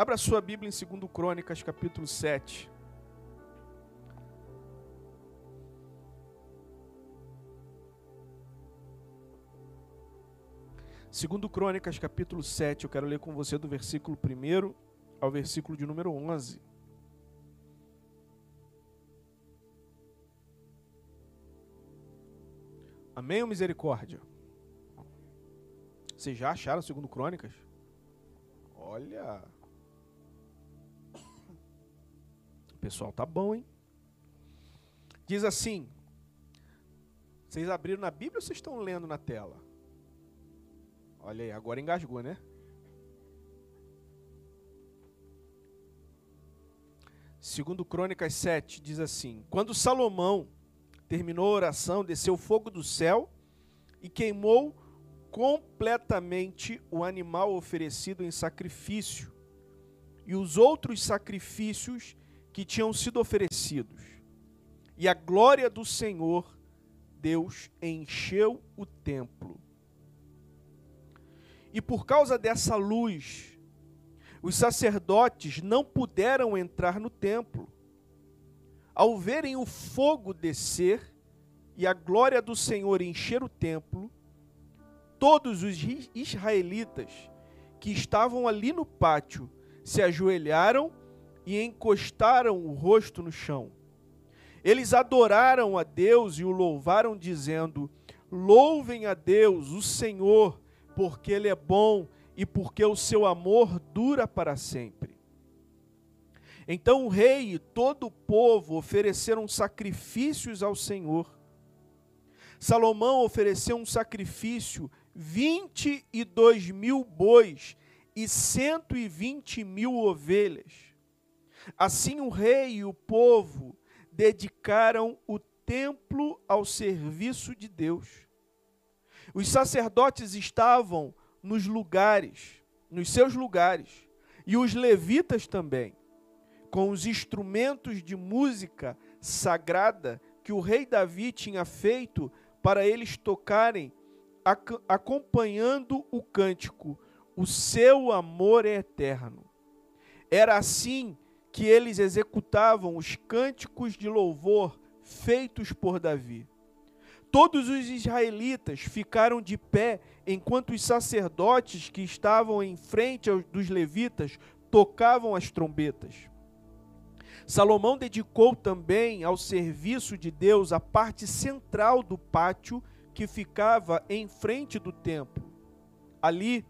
Abra sua Bíblia em 2 Crônicas, capítulo 7. Segundo Crônicas, capítulo 7, eu quero ler com você do versículo 1 ao versículo de número 11. Amém ou misericórdia? Vocês já acharam segundo Crônicas? Olha. Pessoal tá bom, hein? Diz assim: Vocês abriram na Bíblia ou vocês estão lendo na tela? Olha aí, agora engasgou, né? Segundo Crônicas 7 diz assim: Quando Salomão terminou a oração, desceu fogo do céu e queimou completamente o animal oferecido em sacrifício e os outros sacrifícios que tinham sido oferecidos. E a glória do Senhor Deus encheu o templo. E por causa dessa luz, os sacerdotes não puderam entrar no templo. Ao verem o fogo descer e a glória do Senhor encher o templo, todos os israelitas que estavam ali no pátio se ajoelharam e encostaram o rosto no chão. Eles adoraram a Deus e o louvaram, dizendo: Louvem a Deus, o Senhor, porque Ele é bom e porque o seu amor dura para sempre. Então o rei e todo o povo ofereceram sacrifícios ao Senhor. Salomão ofereceu um sacrifício 22 mil bois e 120 mil ovelhas. Assim o rei e o povo dedicaram o templo ao serviço de Deus. Os sacerdotes estavam nos lugares, nos seus lugares, e os levitas também, com os instrumentos de música sagrada que o rei Davi tinha feito para eles tocarem acompanhando o cântico: O seu amor é eterno. Era assim que eles executavam os cânticos de louvor feitos por Davi. Todos os israelitas ficaram de pé enquanto os sacerdotes que estavam em frente dos levitas tocavam as trombetas. Salomão dedicou também ao serviço de Deus a parte central do pátio que ficava em frente do templo. Ali,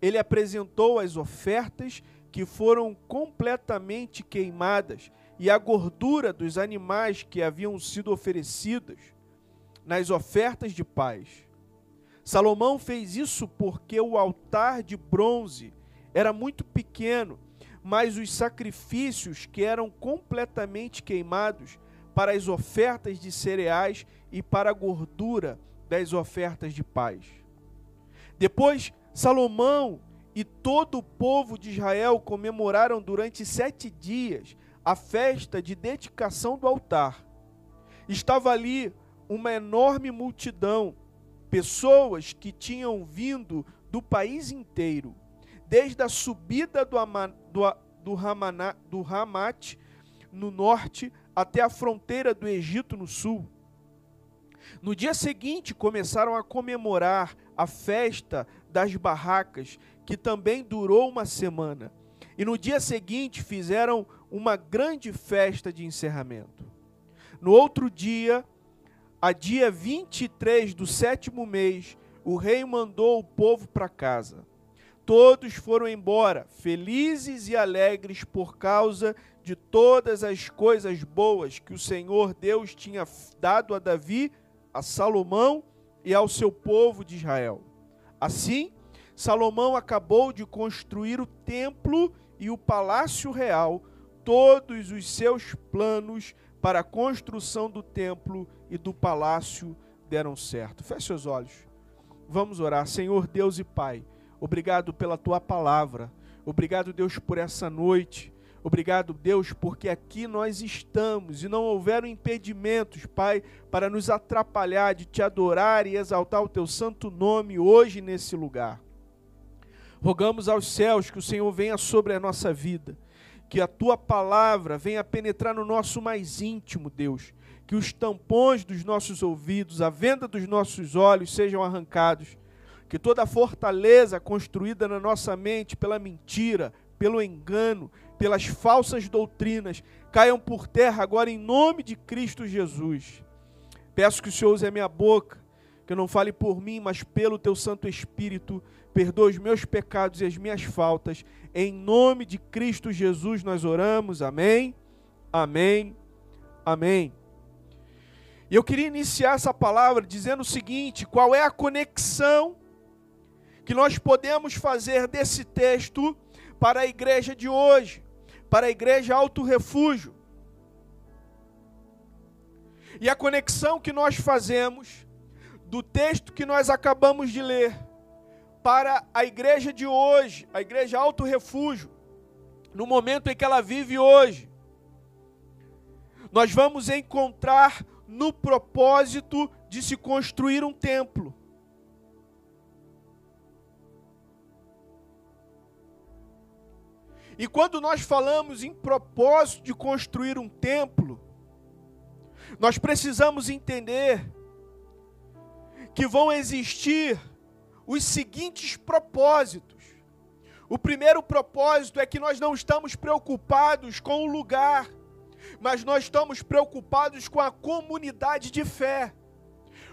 ele apresentou as ofertas que foram completamente queimadas e a gordura dos animais que haviam sido oferecidos nas ofertas de paz. Salomão fez isso porque o altar de bronze era muito pequeno, mas os sacrifícios que eram completamente queimados para as ofertas de cereais e para a gordura das ofertas de paz. Depois, Salomão e todo o povo de Israel comemoraram durante sete dias a festa de dedicação do altar. Estava ali uma enorme multidão, pessoas que tinham vindo do país inteiro, desde a subida do, Ama, do, do, do no norte até a fronteira do Egito no sul. No dia seguinte, começaram a comemorar a festa das barracas, que também durou uma semana. E no dia seguinte, fizeram uma grande festa de encerramento. No outro dia, a dia 23 do sétimo mês, o rei mandou o povo para casa. Todos foram embora, felizes e alegres por causa de todas as coisas boas que o Senhor Deus tinha dado a Davi a Salomão e ao seu povo de Israel. Assim, Salomão acabou de construir o templo e o palácio real, todos os seus planos para a construção do templo e do palácio deram certo. Feche seus olhos. Vamos orar. Senhor Deus e Pai, obrigado pela tua palavra. Obrigado, Deus, por essa noite. Obrigado, Deus, porque aqui nós estamos e não houveram impedimentos, Pai, para nos atrapalhar de te adorar e exaltar o teu santo nome hoje nesse lugar. Rogamos aos céus que o Senhor venha sobre a nossa vida, que a tua palavra venha penetrar no nosso mais íntimo, Deus, que os tampões dos nossos ouvidos, a venda dos nossos olhos sejam arrancados, que toda a fortaleza construída na nossa mente pela mentira, pelo engano, pelas falsas doutrinas, caiam por terra agora em nome de Cristo Jesus. Peço que o Senhor use a minha boca, que eu não fale por mim, mas pelo teu Santo Espírito, perdoe os meus pecados e as minhas faltas. Em nome de Cristo Jesus nós oramos. Amém. Amém. Amém. E eu queria iniciar essa palavra dizendo o seguinte: qual é a conexão que nós podemos fazer desse texto para a igreja de hoje, para a igreja Alto Refúgio? E a conexão que nós fazemos do texto que nós acabamos de ler para a igreja de hoje, a igreja Alto Refúgio, no momento em que ela vive hoje, nós vamos encontrar no propósito de se construir um templo. E quando nós falamos em propósito de construir um templo, nós precisamos entender que vão existir os seguintes propósitos. O primeiro propósito é que nós não estamos preocupados com o lugar mas nós estamos preocupados com a comunidade de fé.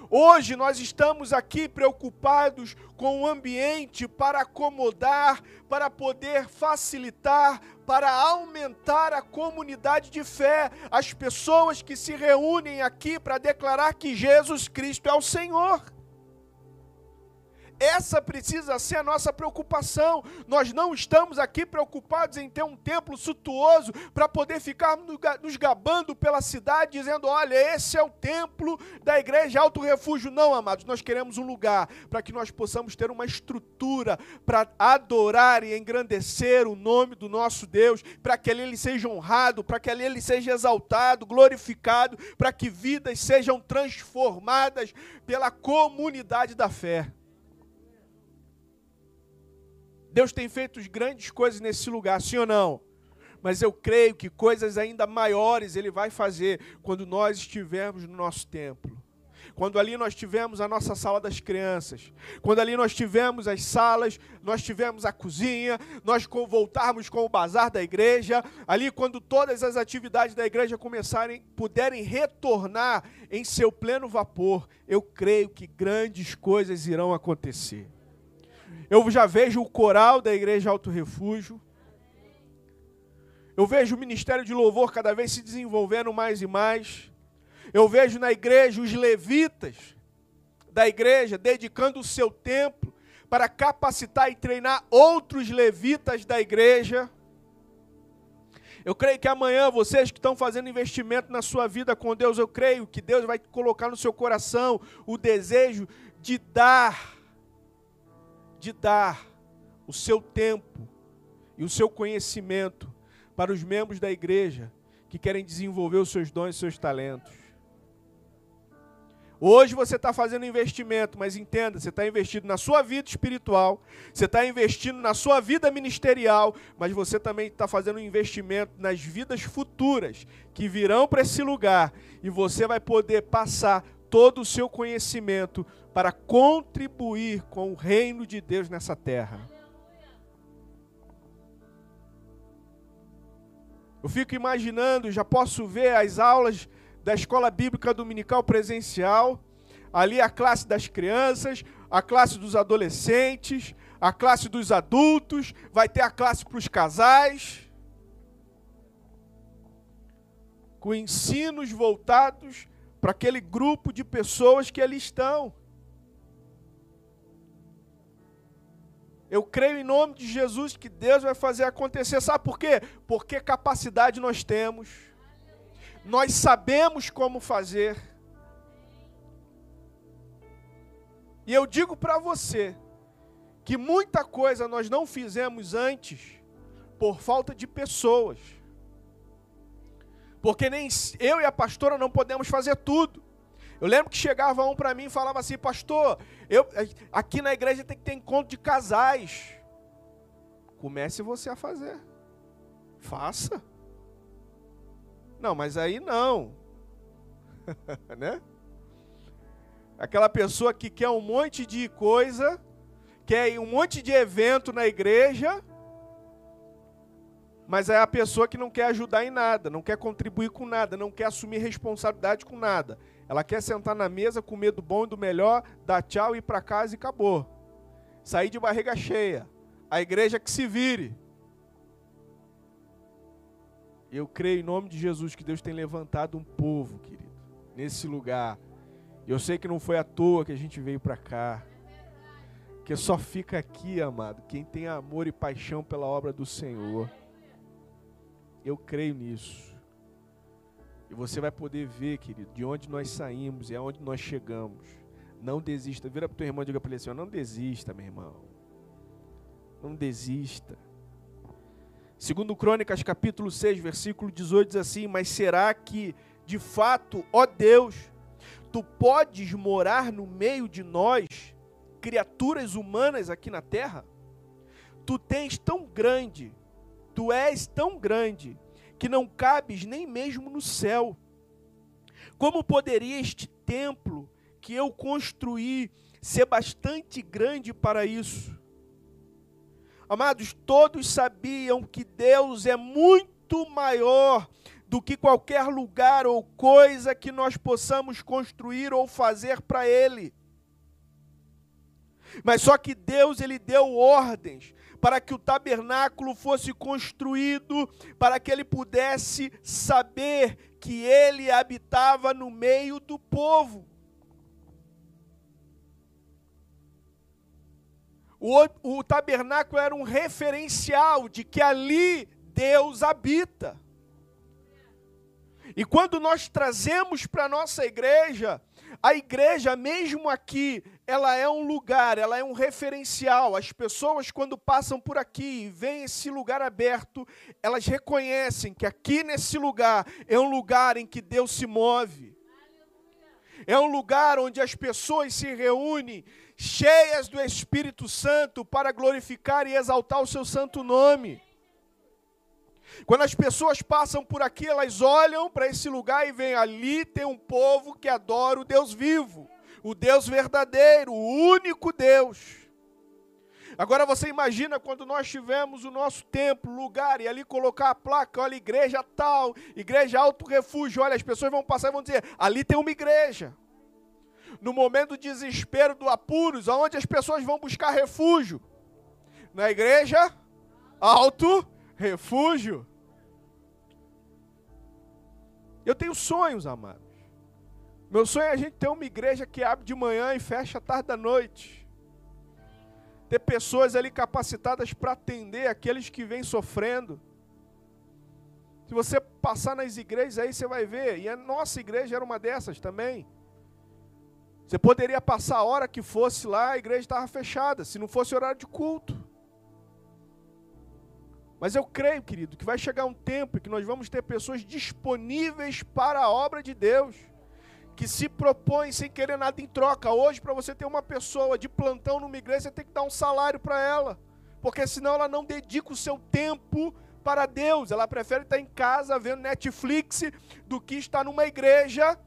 Hoje nós estamos aqui preocupados com o ambiente para acomodar, para poder facilitar, para aumentar a comunidade de fé, as pessoas que se reúnem aqui para declarar que Jesus Cristo é o Senhor. Essa precisa ser a nossa preocupação. Nós não estamos aqui preocupados em ter um templo suntuoso para poder ficar nos gabando pela cidade, dizendo: olha, esse é o templo da igreja Alto Refúgio. Não, amados, nós queremos um lugar para que nós possamos ter uma estrutura para adorar e engrandecer o nome do nosso Deus, para que ele seja honrado, para que ele seja exaltado, glorificado, para que vidas sejam transformadas pela comunidade da fé. Deus tem feito grandes coisas nesse lugar, sim ou não? Mas eu creio que coisas ainda maiores Ele vai fazer quando nós estivermos no nosso templo. Quando ali nós tivemos a nossa sala das crianças, quando ali nós tivemos as salas, nós tivemos a cozinha, nós voltarmos com o bazar da igreja, ali quando todas as atividades da igreja começarem, puderem retornar em seu pleno vapor, eu creio que grandes coisas irão acontecer. Eu já vejo o coral da Igreja Alto Refúgio. Eu vejo o ministério de louvor cada vez se desenvolvendo mais e mais. Eu vejo na igreja os levitas da igreja dedicando o seu tempo para capacitar e treinar outros levitas da igreja. Eu creio que amanhã vocês que estão fazendo investimento na sua vida com Deus, eu creio que Deus vai colocar no seu coração o desejo de dar de dar o seu tempo e o seu conhecimento para os membros da igreja que querem desenvolver os seus dons e seus talentos. Hoje você está fazendo investimento, mas entenda, você está investindo na sua vida espiritual, você está investindo na sua vida ministerial, mas você também está fazendo um investimento nas vidas futuras que virão para esse lugar e você vai poder passar todo o seu conhecimento para contribuir com o reino de Deus nessa terra. Eu fico imaginando, já posso ver as aulas da escola bíblica dominical presencial, ali a classe das crianças, a classe dos adolescentes, a classe dos adultos, vai ter a classe para os casais, com ensinos voltados para aquele grupo de pessoas que ali estão. Eu creio em nome de Jesus que Deus vai fazer acontecer. Sabe por quê? Porque capacidade nós temos. Nós sabemos como fazer. E eu digo para você que muita coisa nós não fizemos antes por falta de pessoas. Porque nem eu e a pastora não podemos fazer tudo. Eu lembro que chegava um para mim e falava assim, pastor, eu, aqui na igreja tem que ter encontro de casais. Comece você a fazer. Faça. Não, mas aí não. né? Aquela pessoa que quer um monte de coisa, quer um monte de evento na igreja, mas é a pessoa que não quer ajudar em nada, não quer contribuir com nada, não quer assumir responsabilidade com nada. Ela quer sentar na mesa, comer do bom e do melhor, dar tchau, ir para casa e acabou. Sair de barriga cheia. A igreja que se vire. Eu creio em nome de Jesus que Deus tem levantado um povo, querido, nesse lugar. Eu sei que não foi à toa que a gente veio para cá. Que só fica aqui, amado, quem tem amor e paixão pela obra do Senhor. Eu creio nisso. E você vai poder ver, querido, de onde nós saímos e aonde nós chegamos. Não desista. Vira para o teu irmão e diga para ele assim: não desista, meu irmão. Não desista. Segundo Crônicas, capítulo 6, versículo 18, diz assim: Mas será que, de fato, ó Deus, tu podes morar no meio de nós, criaturas humanas aqui na terra? Tu tens tão grande, tu és tão grande, que não cabes nem mesmo no céu. Como poderia este templo que eu construí ser bastante grande para isso? Amados, todos sabiam que Deus é muito maior do que qualquer lugar ou coisa que nós possamos construir ou fazer para Ele. Mas só que Deus ele deu ordens para que o tabernáculo fosse construído, para que ele pudesse saber que ele habitava no meio do povo. O, o tabernáculo era um referencial de que ali Deus habita. E quando nós trazemos para a nossa igreja, a igreja, mesmo aqui, ela é um lugar, ela é um referencial. As pessoas, quando passam por aqui e veem esse lugar aberto, elas reconhecem que aqui nesse lugar é um lugar em que Deus se move. É um lugar onde as pessoas se reúnem cheias do Espírito Santo para glorificar e exaltar o seu santo nome. Quando as pessoas passam por aqui, elas olham para esse lugar e veem ali tem um povo que adora o Deus vivo, o Deus verdadeiro, o único Deus. Agora você imagina quando nós tivemos o nosso templo, lugar, e ali colocar a placa, olha, igreja tal, igreja alto refúgio, olha, as pessoas vão passar e vão dizer, ali tem uma igreja. No momento do desespero, do apuros, aonde as pessoas vão buscar refúgio? Na igreja alto refúgio. Eu tenho sonhos, amados. Meu sonho é a gente ter uma igreja que abre de manhã e fecha tarde da noite. Ter pessoas ali capacitadas para atender aqueles que vêm sofrendo. Se você passar nas igrejas aí, você vai ver. E a nossa igreja era uma dessas também. Você poderia passar a hora que fosse lá, a igreja estava fechada, se não fosse horário de culto. Mas eu creio, querido, que vai chegar um tempo que nós vamos ter pessoas disponíveis para a obra de Deus, que se propõem sem querer nada em troca. Hoje, para você ter uma pessoa de plantão numa igreja, você tem que dar um salário para ela, porque senão ela não dedica o seu tempo para Deus. Ela prefere estar em casa vendo Netflix do que estar numa igreja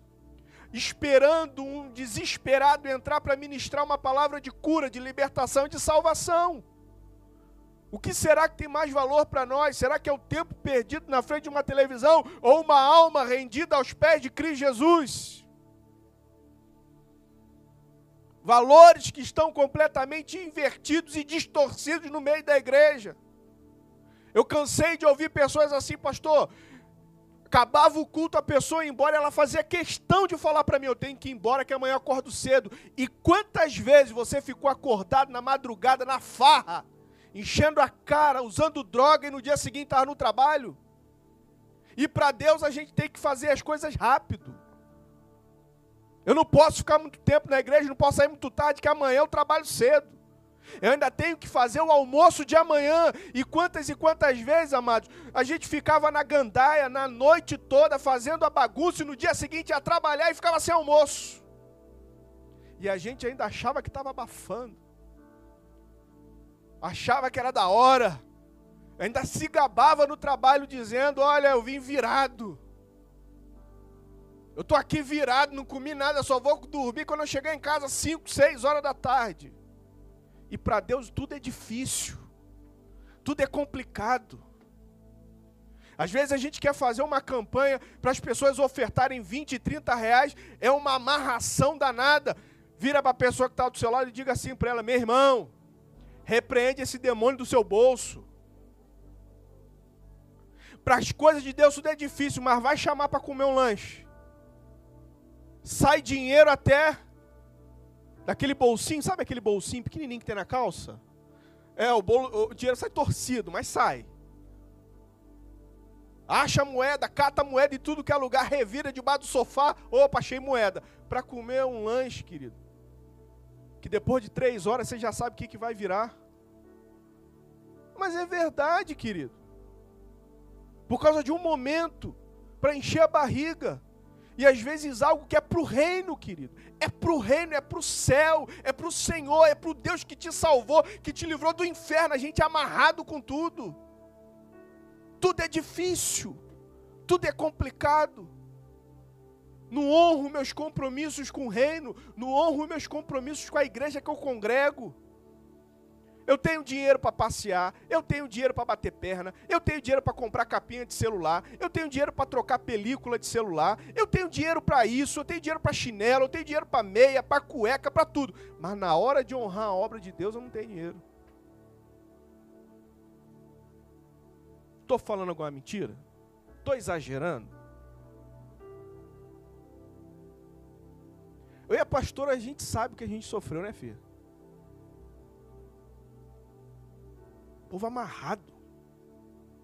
esperando um desesperado entrar para ministrar uma palavra de cura, de libertação e de salvação. O que será que tem mais valor para nós? Será que é o tempo perdido na frente de uma televisão ou uma alma rendida aos pés de Cristo Jesus? Valores que estão completamente invertidos e distorcidos no meio da igreja. Eu cansei de ouvir pessoas assim, pastor. Acabava o culto, a pessoa ia embora, ela fazia questão de falar para mim: eu tenho que ir embora, que amanhã eu acordo cedo. E quantas vezes você ficou acordado na madrugada, na farra? Enchendo a cara, usando droga e no dia seguinte estava no trabalho. E para Deus a gente tem que fazer as coisas rápido. Eu não posso ficar muito tempo na igreja, não posso sair muito tarde, que amanhã eu trabalho cedo. Eu ainda tenho que fazer o almoço de amanhã. E quantas e quantas vezes, amados, a gente ficava na gandaia na noite toda fazendo a bagunça e no dia seguinte ia trabalhar e ficava sem almoço. E a gente ainda achava que estava abafando achava que era da hora, Ainda se gabava no trabalho dizendo: Olha, eu vim virado. Eu tô aqui virado, não comi nada, só vou dormir quando eu chegar em casa 5, 6 horas da tarde. E para Deus tudo é difícil. Tudo é complicado. Às vezes a gente quer fazer uma campanha para as pessoas ofertarem 20, 30 reais, é uma amarração danada. Vira para a pessoa que está do seu lado e diga assim para ela: meu irmão, repreende esse demônio do seu bolso. Para as coisas de Deus tudo é difícil, mas vai chamar para comer um lanche. Sai dinheiro até daquele bolsinho, sabe aquele bolsinho pequenininho que tem na calça? É, o, bolo, o dinheiro sai torcido, mas sai. Acha moeda, cata moeda e tudo que é lugar, revira debaixo do sofá. Opa, achei moeda. Para comer um lanche, querido. Que depois de três horas você já sabe o que, que vai virar. Mas é verdade, querido. Por causa de um momento, para encher a barriga. E às vezes algo que é para o reino, querido. É para o reino, é para o céu, é para o Senhor, é para o Deus que te salvou, que te livrou do inferno. A gente é amarrado com tudo. Tudo é difícil, tudo é complicado. Não honro meus compromissos com o reino, não honro meus compromissos com a igreja que eu congrego. Eu tenho dinheiro para passear, eu tenho dinheiro para bater perna, eu tenho dinheiro para comprar capinha de celular, eu tenho dinheiro para trocar película de celular, eu tenho dinheiro para isso, eu tenho dinheiro para chinelo, eu tenho dinheiro para meia, para cueca, para tudo. Mas na hora de honrar a obra de Deus, eu não tenho dinheiro. Estou falando alguma mentira? Estou exagerando? E a gente sabe que a gente sofreu, né, filha? Povo amarrado.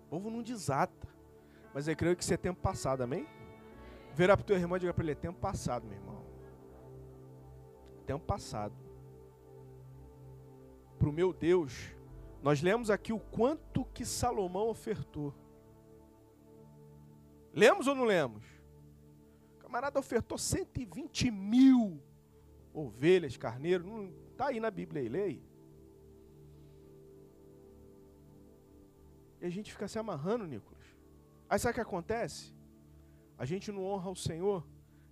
Povo não desata. Mas eu creio que isso é tempo passado, amém? Verá para o teu irmão e diga para ele: é tempo passado, meu irmão. Tempo passado. Para o meu Deus, nós lemos aqui o quanto que Salomão ofertou. Lemos ou não lemos? O camarada ofertou 120 mil ovelhas, carneiros. Está aí na Bíblia aí, leia. E a gente fica se amarrando, Nicolas. Aí sabe o que acontece? A gente não honra o Senhor,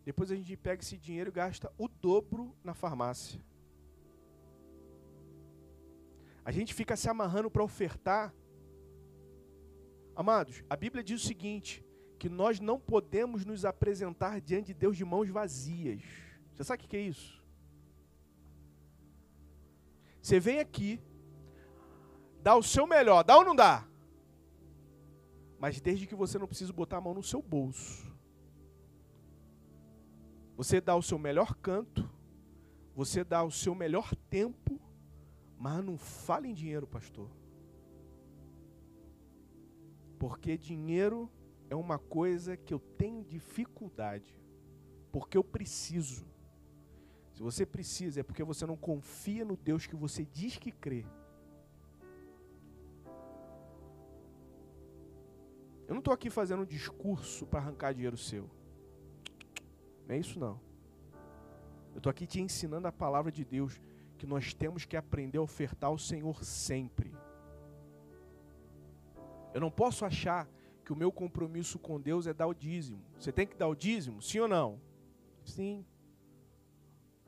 depois a gente pega esse dinheiro e gasta o dobro na farmácia. A gente fica se amarrando para ofertar. Amados, a Bíblia diz o seguinte: que nós não podemos nos apresentar diante de Deus de mãos vazias. Você sabe o que é isso? Você vem aqui, dá o seu melhor, dá ou não dá? Mas desde que você não precisa botar a mão no seu bolso. Você dá o seu melhor canto, você dá o seu melhor tempo, mas não fale em dinheiro, pastor. Porque dinheiro é uma coisa que eu tenho dificuldade. Porque eu preciso. Se você precisa, é porque você não confia no Deus que você diz que crê. Eu não estou aqui fazendo um discurso para arrancar dinheiro seu. Não é isso não. Eu estou aqui te ensinando a palavra de Deus que nós temos que aprender a ofertar ao Senhor sempre. Eu não posso achar que o meu compromisso com Deus é dar o dízimo. Você tem que dar o dízimo? Sim ou não? Sim.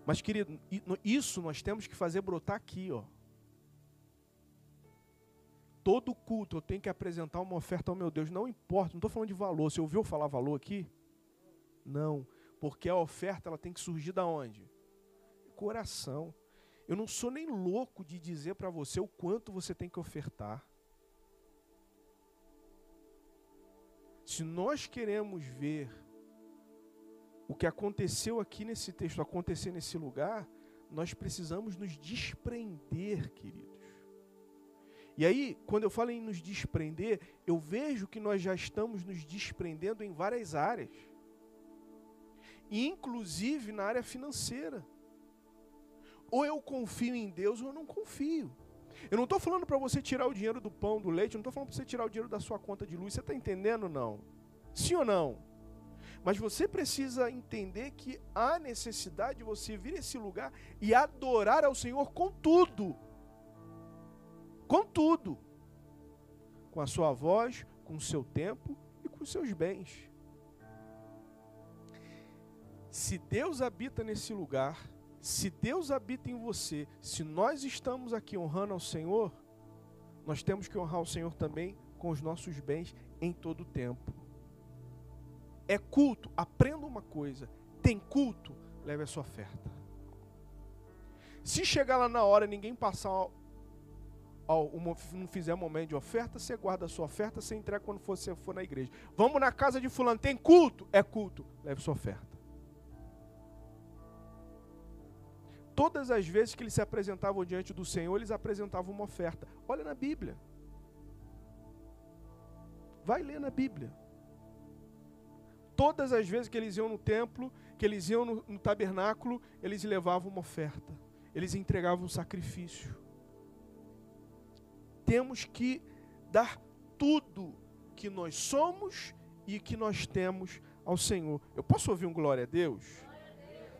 Mas, querido, isso nós temos que fazer brotar aqui, ó. Todo culto eu tenho que apresentar uma oferta ao meu Deus. Não importa, não estou falando de valor. Você ouviu falar valor aqui? Não. Porque a oferta ela tem que surgir da onde? Coração. Eu não sou nem louco de dizer para você o quanto você tem que ofertar. Se nós queremos ver o que aconteceu aqui nesse texto acontecer nesse lugar, nós precisamos nos desprender, queridos. E aí, quando eu falo em nos desprender, eu vejo que nós já estamos nos desprendendo em várias áreas, inclusive na área financeira. Ou eu confio em Deus ou eu não confio. Eu não estou falando para você tirar o dinheiro do pão, do leite, eu não estou falando para você tirar o dinheiro da sua conta de luz. Você está entendendo não? Sim ou não? Mas você precisa entender que há necessidade de você vir a esse lugar e adorar ao Senhor com tudo. Com tudo. com a sua voz, com o seu tempo e com os seus bens. Se Deus habita nesse lugar, se Deus habita em você, se nós estamos aqui honrando ao Senhor, nós temos que honrar o Senhor também com os nossos bens em todo o tempo. É culto, aprenda uma coisa. Tem culto, leve a sua oferta. Se chegar lá na hora e ninguém passar ao, não fizer momento de oferta, você guarda a sua oferta, você entrega quando você for na igreja. Vamos na casa de fulano, tem culto? É culto, leve sua oferta. Todas as vezes que eles se apresentavam diante do Senhor, eles apresentavam uma oferta. Olha na Bíblia. Vai ler na Bíblia. Todas as vezes que eles iam no templo, que eles iam no, no tabernáculo, eles levavam uma oferta. Eles entregavam um sacrifício temos que dar tudo que nós somos e que nós temos ao Senhor. Eu posso ouvir um glória a Deus?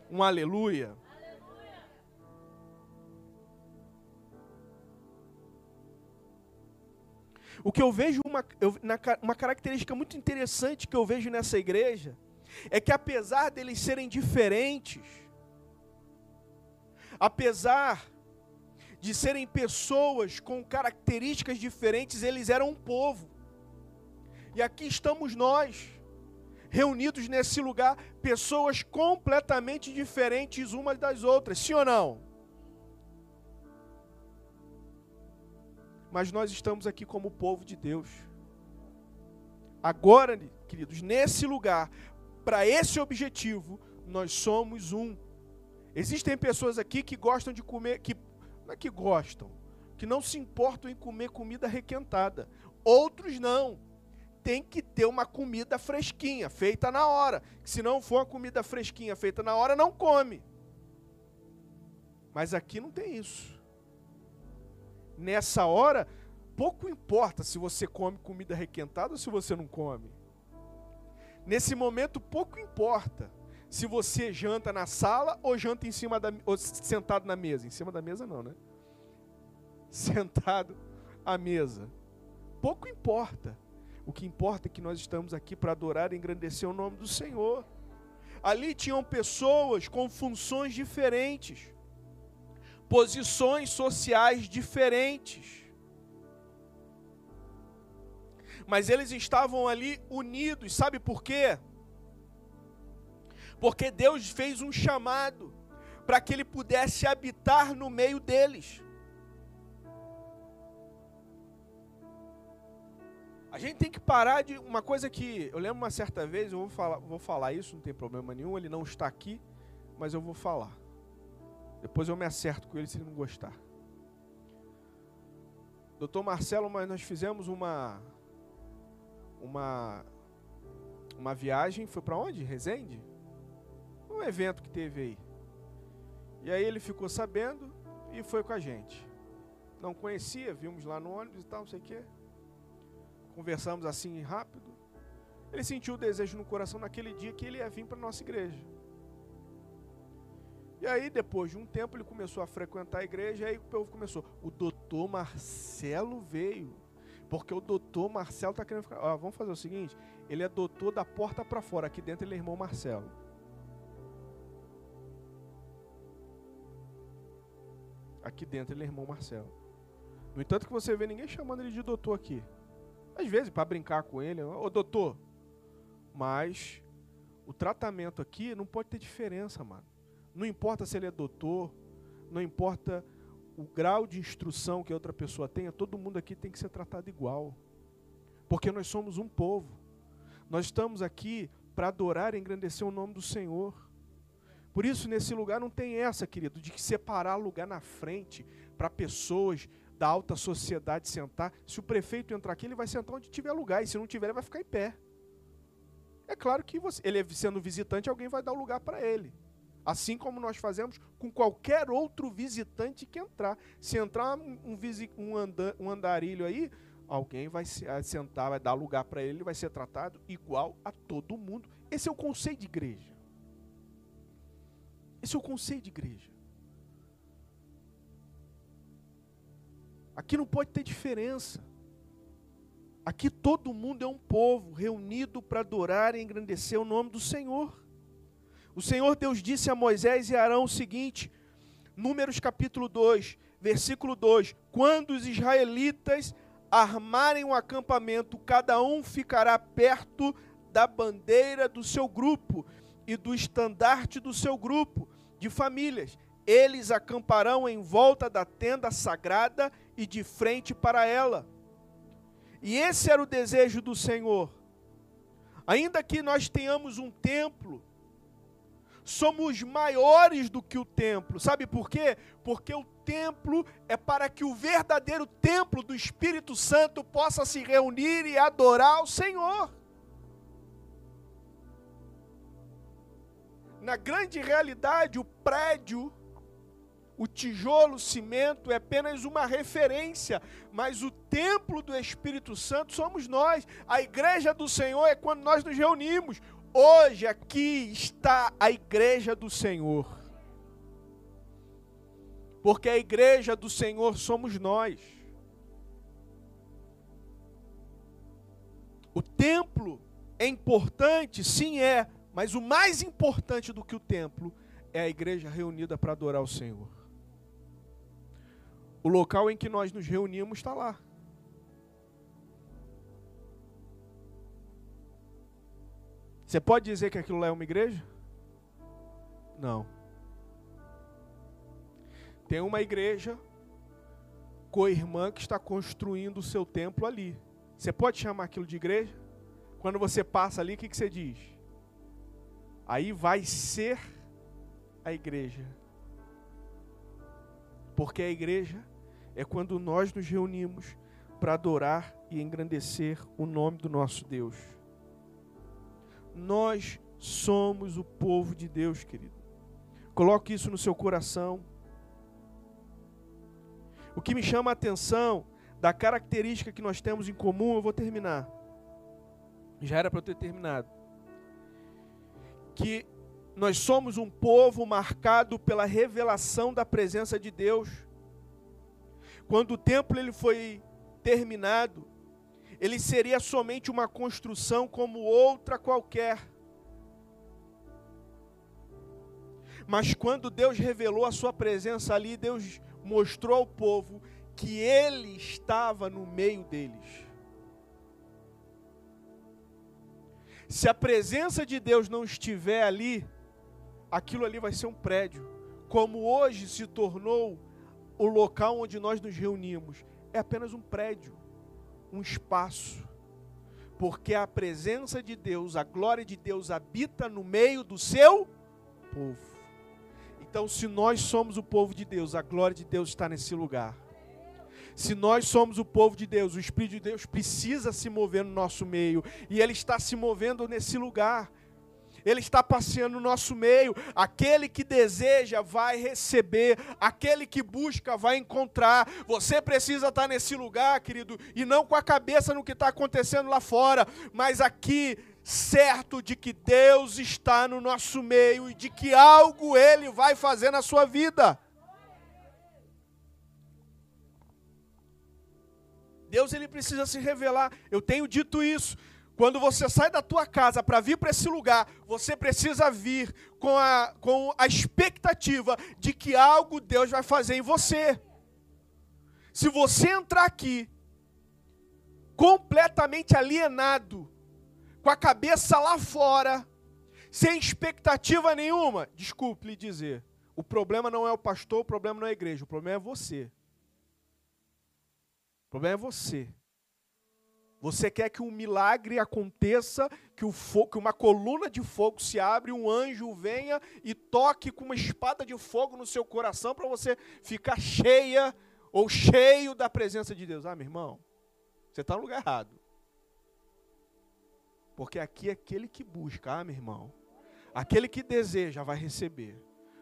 Um aleluia? O que eu vejo, uma, eu, na, uma característica muito interessante que eu vejo nessa igreja, é que apesar deles serem diferentes, apesar de serem pessoas com características diferentes, eles eram um povo. E aqui estamos nós, reunidos nesse lugar, pessoas completamente diferentes umas das outras, sim ou não? Mas nós estamos aqui como povo de Deus. Agora, queridos, nesse lugar, para esse objetivo, nós somos um. Existem pessoas aqui que gostam de comer, que não é que gostam, que não se importam em comer comida requentada. Outros não. Tem que ter uma comida fresquinha, feita na hora. Se não for uma comida fresquinha, feita na hora, não come. Mas aqui não tem isso. Nessa hora, pouco importa se você come comida requentada ou se você não come. Nesse momento, pouco importa se você janta na sala ou janta em cima da ou sentado na mesa. Em cima da mesa não, né? Sentado à mesa. Pouco importa. O que importa é que nós estamos aqui para adorar e engrandecer o nome do Senhor. Ali tinham pessoas com funções diferentes, posições sociais diferentes. Mas eles estavam ali unidos, sabe por quê? porque Deus fez um chamado para que ele pudesse habitar no meio deles. A gente tem que parar de uma coisa que eu lembro uma certa vez, eu vou falar, vou falar isso, não tem problema nenhum, ele não está aqui, mas eu vou falar. Depois eu me acerto com ele se ele não gostar. Doutor Marcelo, mas nós fizemos uma uma uma viagem, foi para onde? Resende? um evento que teve aí. E aí ele ficou sabendo e foi com a gente. Não conhecia, vimos lá no ônibus e tal, não sei o quê. Conversamos assim rápido. Ele sentiu o desejo no coração naquele dia que ele ia vir para nossa igreja. E aí, depois de um tempo, ele começou a frequentar a igreja, e aí o povo começou. O doutor Marcelo veio. Porque o doutor Marcelo está querendo ficar. Ó, vamos fazer o seguinte: ele é doutor da porta para fora, aqui dentro ele é irmão Marcelo. Aqui dentro ele é irmão Marcelo. No entanto que você vê ninguém chamando ele de doutor aqui. Às vezes, para brincar com ele, ô doutor. Mas o tratamento aqui não pode ter diferença, mano. Não importa se ele é doutor, não importa o grau de instrução que a outra pessoa tenha, todo mundo aqui tem que ser tratado igual. Porque nós somos um povo. Nós estamos aqui para adorar e engrandecer o nome do Senhor. Por isso, nesse lugar não tem essa, querido, de separar lugar na frente para pessoas da alta sociedade sentar. Se o prefeito entrar aqui, ele vai sentar onde tiver lugar, e se não tiver, ele vai ficar em pé. É claro que você, ele sendo visitante, alguém vai dar o lugar para ele. Assim como nós fazemos com qualquer outro visitante que entrar. Se entrar um, um, um andarilho aí, alguém vai sentar, vai dar lugar para ele, ele vai ser tratado igual a todo mundo. Esse é o conceito de igreja. Esse é o conceito de igreja. Aqui não pode ter diferença. Aqui todo mundo é um povo reunido para adorar e engrandecer o nome do Senhor. O Senhor Deus disse a Moisés e Arão o seguinte, Números capítulo 2, versículo 2: Quando os israelitas armarem um acampamento, cada um ficará perto da bandeira do seu grupo e do estandarte do seu grupo de famílias. Eles acamparão em volta da tenda sagrada e de frente para ela. E esse era o desejo do Senhor. Ainda que nós tenhamos um templo, somos maiores do que o templo. Sabe por quê? Porque o templo é para que o verdadeiro templo do Espírito Santo possa se reunir e adorar o Senhor. Na grande realidade, o prédio, o tijolo, o cimento é apenas uma referência, mas o templo do Espírito Santo somos nós. A igreja do Senhor é quando nós nos reunimos. Hoje aqui está a igreja do Senhor. Porque a igreja do Senhor somos nós. O templo é importante, sim é, mas o mais importante do que o templo é a igreja reunida para adorar o Senhor. O local em que nós nos reunimos está lá. Você pode dizer que aquilo lá é uma igreja? Não. Tem uma igreja co-irmã que está construindo o seu templo ali. Você pode chamar aquilo de igreja? Quando você passa ali, o que, que você diz? aí vai ser a igreja. Porque a igreja é quando nós nos reunimos para adorar e engrandecer o nome do nosso Deus. Nós somos o povo de Deus, querido. Coloque isso no seu coração. O que me chama a atenção da característica que nós temos em comum, eu vou terminar. Já era para eu ter terminado que nós somos um povo marcado pela revelação da presença de Deus. Quando o templo ele foi terminado, ele seria somente uma construção como outra qualquer. Mas quando Deus revelou a sua presença ali, Deus mostrou ao povo que ele estava no meio deles. Se a presença de Deus não estiver ali, aquilo ali vai ser um prédio. Como hoje se tornou o local onde nós nos reunimos, é apenas um prédio, um espaço. Porque a presença de Deus, a glória de Deus habita no meio do seu povo. Então, se nós somos o povo de Deus, a glória de Deus está nesse lugar. Se nós somos o povo de Deus, o Espírito de Deus precisa se mover no nosso meio. E Ele está se movendo nesse lugar. Ele está passeando no nosso meio. Aquele que deseja vai receber, aquele que busca vai encontrar. Você precisa estar nesse lugar, querido, e não com a cabeça no que está acontecendo lá fora, mas aqui, certo de que Deus está no nosso meio e de que algo Ele vai fazer na sua vida. Deus ele precisa se revelar. Eu tenho dito isso. Quando você sai da tua casa para vir para esse lugar, você precisa vir com a, com a expectativa de que algo Deus vai fazer em você. Se você entrar aqui completamente alienado, com a cabeça lá fora, sem expectativa nenhuma, desculpe lhe dizer, o problema não é o pastor, o problema não é a igreja, o problema é você. O problema é você. Você quer que um milagre aconteça, que, o fogo, que uma coluna de fogo se abre, um anjo venha e toque com uma espada de fogo no seu coração para você ficar cheia ou cheio da presença de Deus. Ah, meu irmão, você está no lugar errado. Porque aqui é aquele que busca, ah, meu irmão, aquele que deseja vai receber.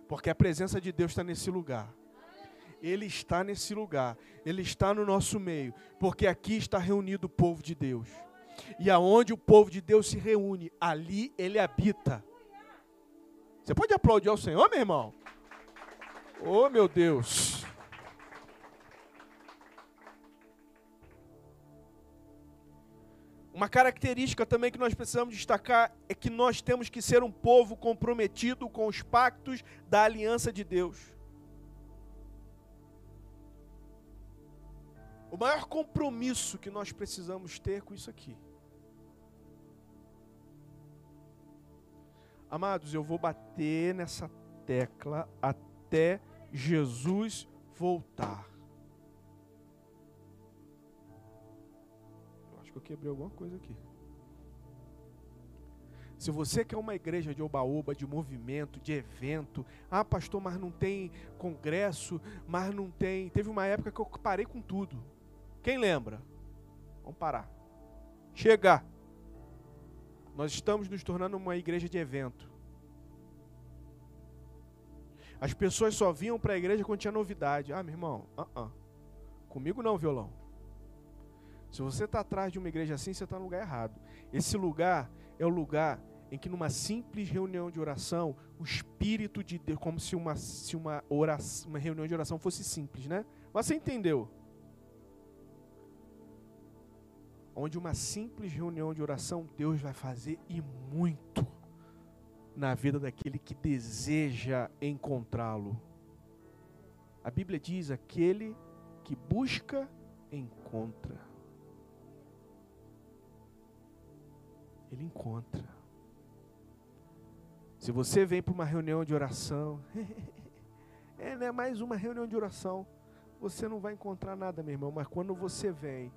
Porque a presença de Deus está nesse lugar. Ele está nesse lugar, Ele está no nosso meio, porque aqui está reunido o povo de Deus. E aonde o povo de Deus se reúne, ali Ele habita. Você pode aplaudir ao Senhor, meu irmão? Oh, meu Deus. Uma característica também que nós precisamos destacar é que nós temos que ser um povo comprometido com os pactos da aliança de Deus. O maior compromisso que nós precisamos ter com isso aqui. Amados, eu vou bater nessa tecla até Jesus voltar. que eu quebrei alguma coisa aqui. Se você quer uma igreja de oba-oba, de movimento, de evento, ah, pastor, mas não tem congresso, mas não tem. Teve uma época que eu parei com tudo. Quem lembra? Vamos parar. Chegar. Nós estamos nos tornando uma igreja de evento. As pessoas só vinham para a igreja quando tinha novidade. Ah, meu irmão, uh -uh. comigo não, violão. Se você está atrás de uma igreja assim, você está no lugar errado. Esse lugar é o lugar em que numa simples reunião de oração, o Espírito de Deus, como se uma, se uma, oração, uma reunião de oração fosse simples, né? Mas você entendeu? Onde uma simples reunião de oração, Deus vai fazer e muito na vida daquele que deseja encontrá-lo. A Bíblia diz: aquele que busca, encontra. Ele encontra. Se você vem para uma reunião de oração, é né, mais uma reunião de oração, você não vai encontrar nada, meu irmão, mas quando você vem,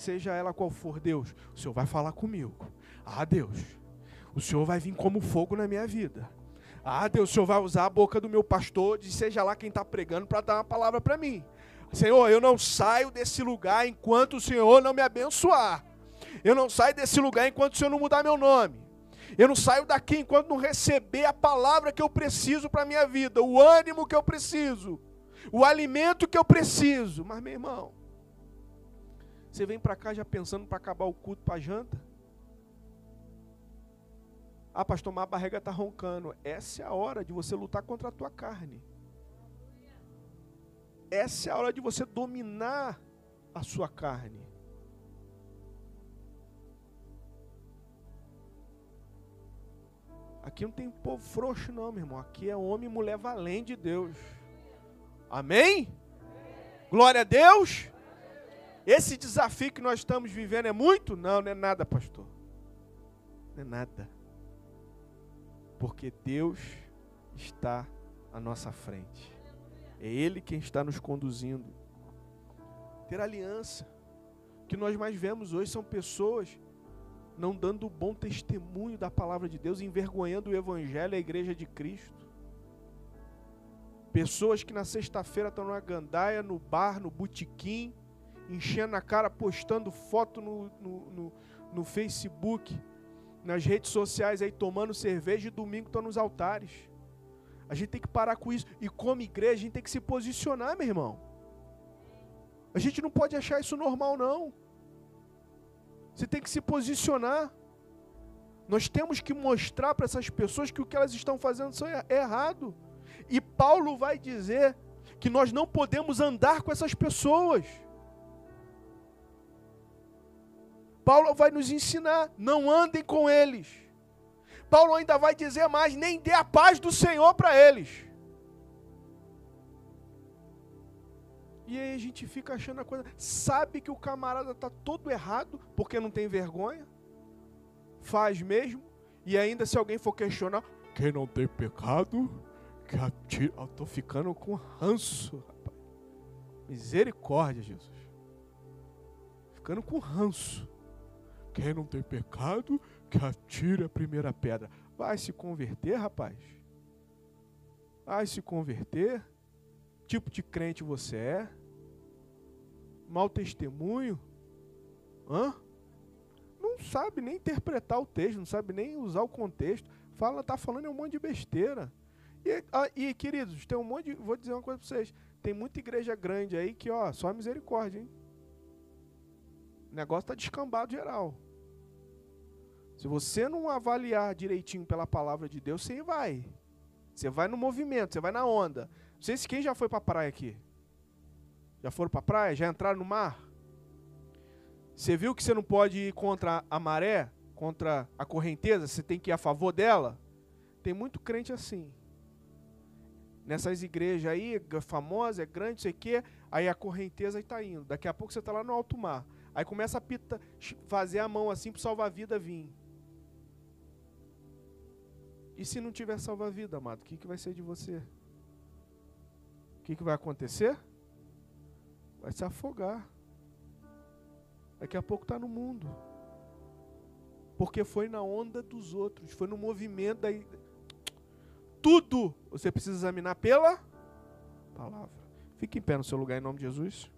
seja ela qual for, Deus, o Senhor vai falar comigo. Ah, Deus, o Senhor vai vir como fogo na minha vida. Ah, Deus, o Senhor vai usar a boca do meu pastor, de seja lá quem está pregando, para dar uma palavra para mim. Senhor, eu não saio desse lugar enquanto o Senhor não me abençoar. Eu não saio desse lugar enquanto o Senhor não mudar meu nome. Eu não saio daqui enquanto não receber a palavra que eu preciso para a minha vida, o ânimo que eu preciso, o alimento que eu preciso. Mas, meu irmão, você vem para cá já pensando para acabar o culto para janta? Ah, pastor, mas a barriga está roncando. Essa é a hora de você lutar contra a tua carne. Essa é a hora de você dominar a sua carne. Aqui não tem povo frouxo, não, meu irmão. Aqui é homem e mulher valente de Deus. Amém? Glória a Deus. Esse desafio que nós estamos vivendo é muito? Não, não é nada, pastor. Não é nada. Porque Deus está à nossa frente. É Ele quem está nos conduzindo. Ter aliança. O que nós mais vemos hoje são pessoas não dando bom testemunho da palavra de Deus, envergonhando o Evangelho, a igreja de Cristo. Pessoas que na sexta-feira estão na gandaia, no bar, no botequim, enchendo a cara, postando foto no, no, no, no Facebook, nas redes sociais aí, tomando cerveja e domingo estão nos altares. A gente tem que parar com isso. E como igreja, a gente tem que se posicionar, meu irmão. A gente não pode achar isso normal, não. Você tem que se posicionar. Nós temos que mostrar para essas pessoas que o que elas estão fazendo é errado. E Paulo vai dizer que nós não podemos andar com essas pessoas. Paulo vai nos ensinar, não andem com eles. Paulo ainda vai dizer mais, nem dê a paz do Senhor para eles. E aí a gente fica achando a coisa. Sabe que o camarada está todo errado porque não tem vergonha? Faz mesmo. E ainda se alguém for questionar, quem não tem pecado, que atira. Eu tô ficando com ranço, rapaz. Misericórdia, Jesus. Ficando com ranço. Quem não tem pecado, que atire a primeira pedra. Vai se converter, rapaz. Vai se converter. Tipo de crente você é? mau testemunho, hã? não sabe nem interpretar o texto, não sabe nem usar o contexto. Fala, tá falando um monte de besteira. E, ah, e queridos, tem um monte de, vou dizer uma coisa para vocês, tem muita igreja grande aí que, ó, só misericórdia, hein? O negócio tá descambado geral. Se você não avaliar direitinho pela palavra de Deus, você vai. Você vai no movimento, você vai na onda. Não sei se quem já foi para a praia aqui. Já foram para a praia? Já entraram no mar? Você viu que você não pode ir contra a maré, contra a correnteza, você tem que ir a favor dela? Tem muito crente assim. Nessas igrejas aí, famosa, é grande, não sei o quê, aí a correnteza está indo. Daqui a pouco você está lá no alto mar. Aí começa a pita, fazer a mão assim para o salva-vida vir. E se não tiver salva-vida, amado, o que, que vai ser de você? O que, que vai acontecer? Vai se afogar. Daqui a pouco está no mundo. Porque foi na onda dos outros, foi no movimento da. Tudo você precisa examinar pela palavra. Fique em pé no seu lugar em nome de Jesus.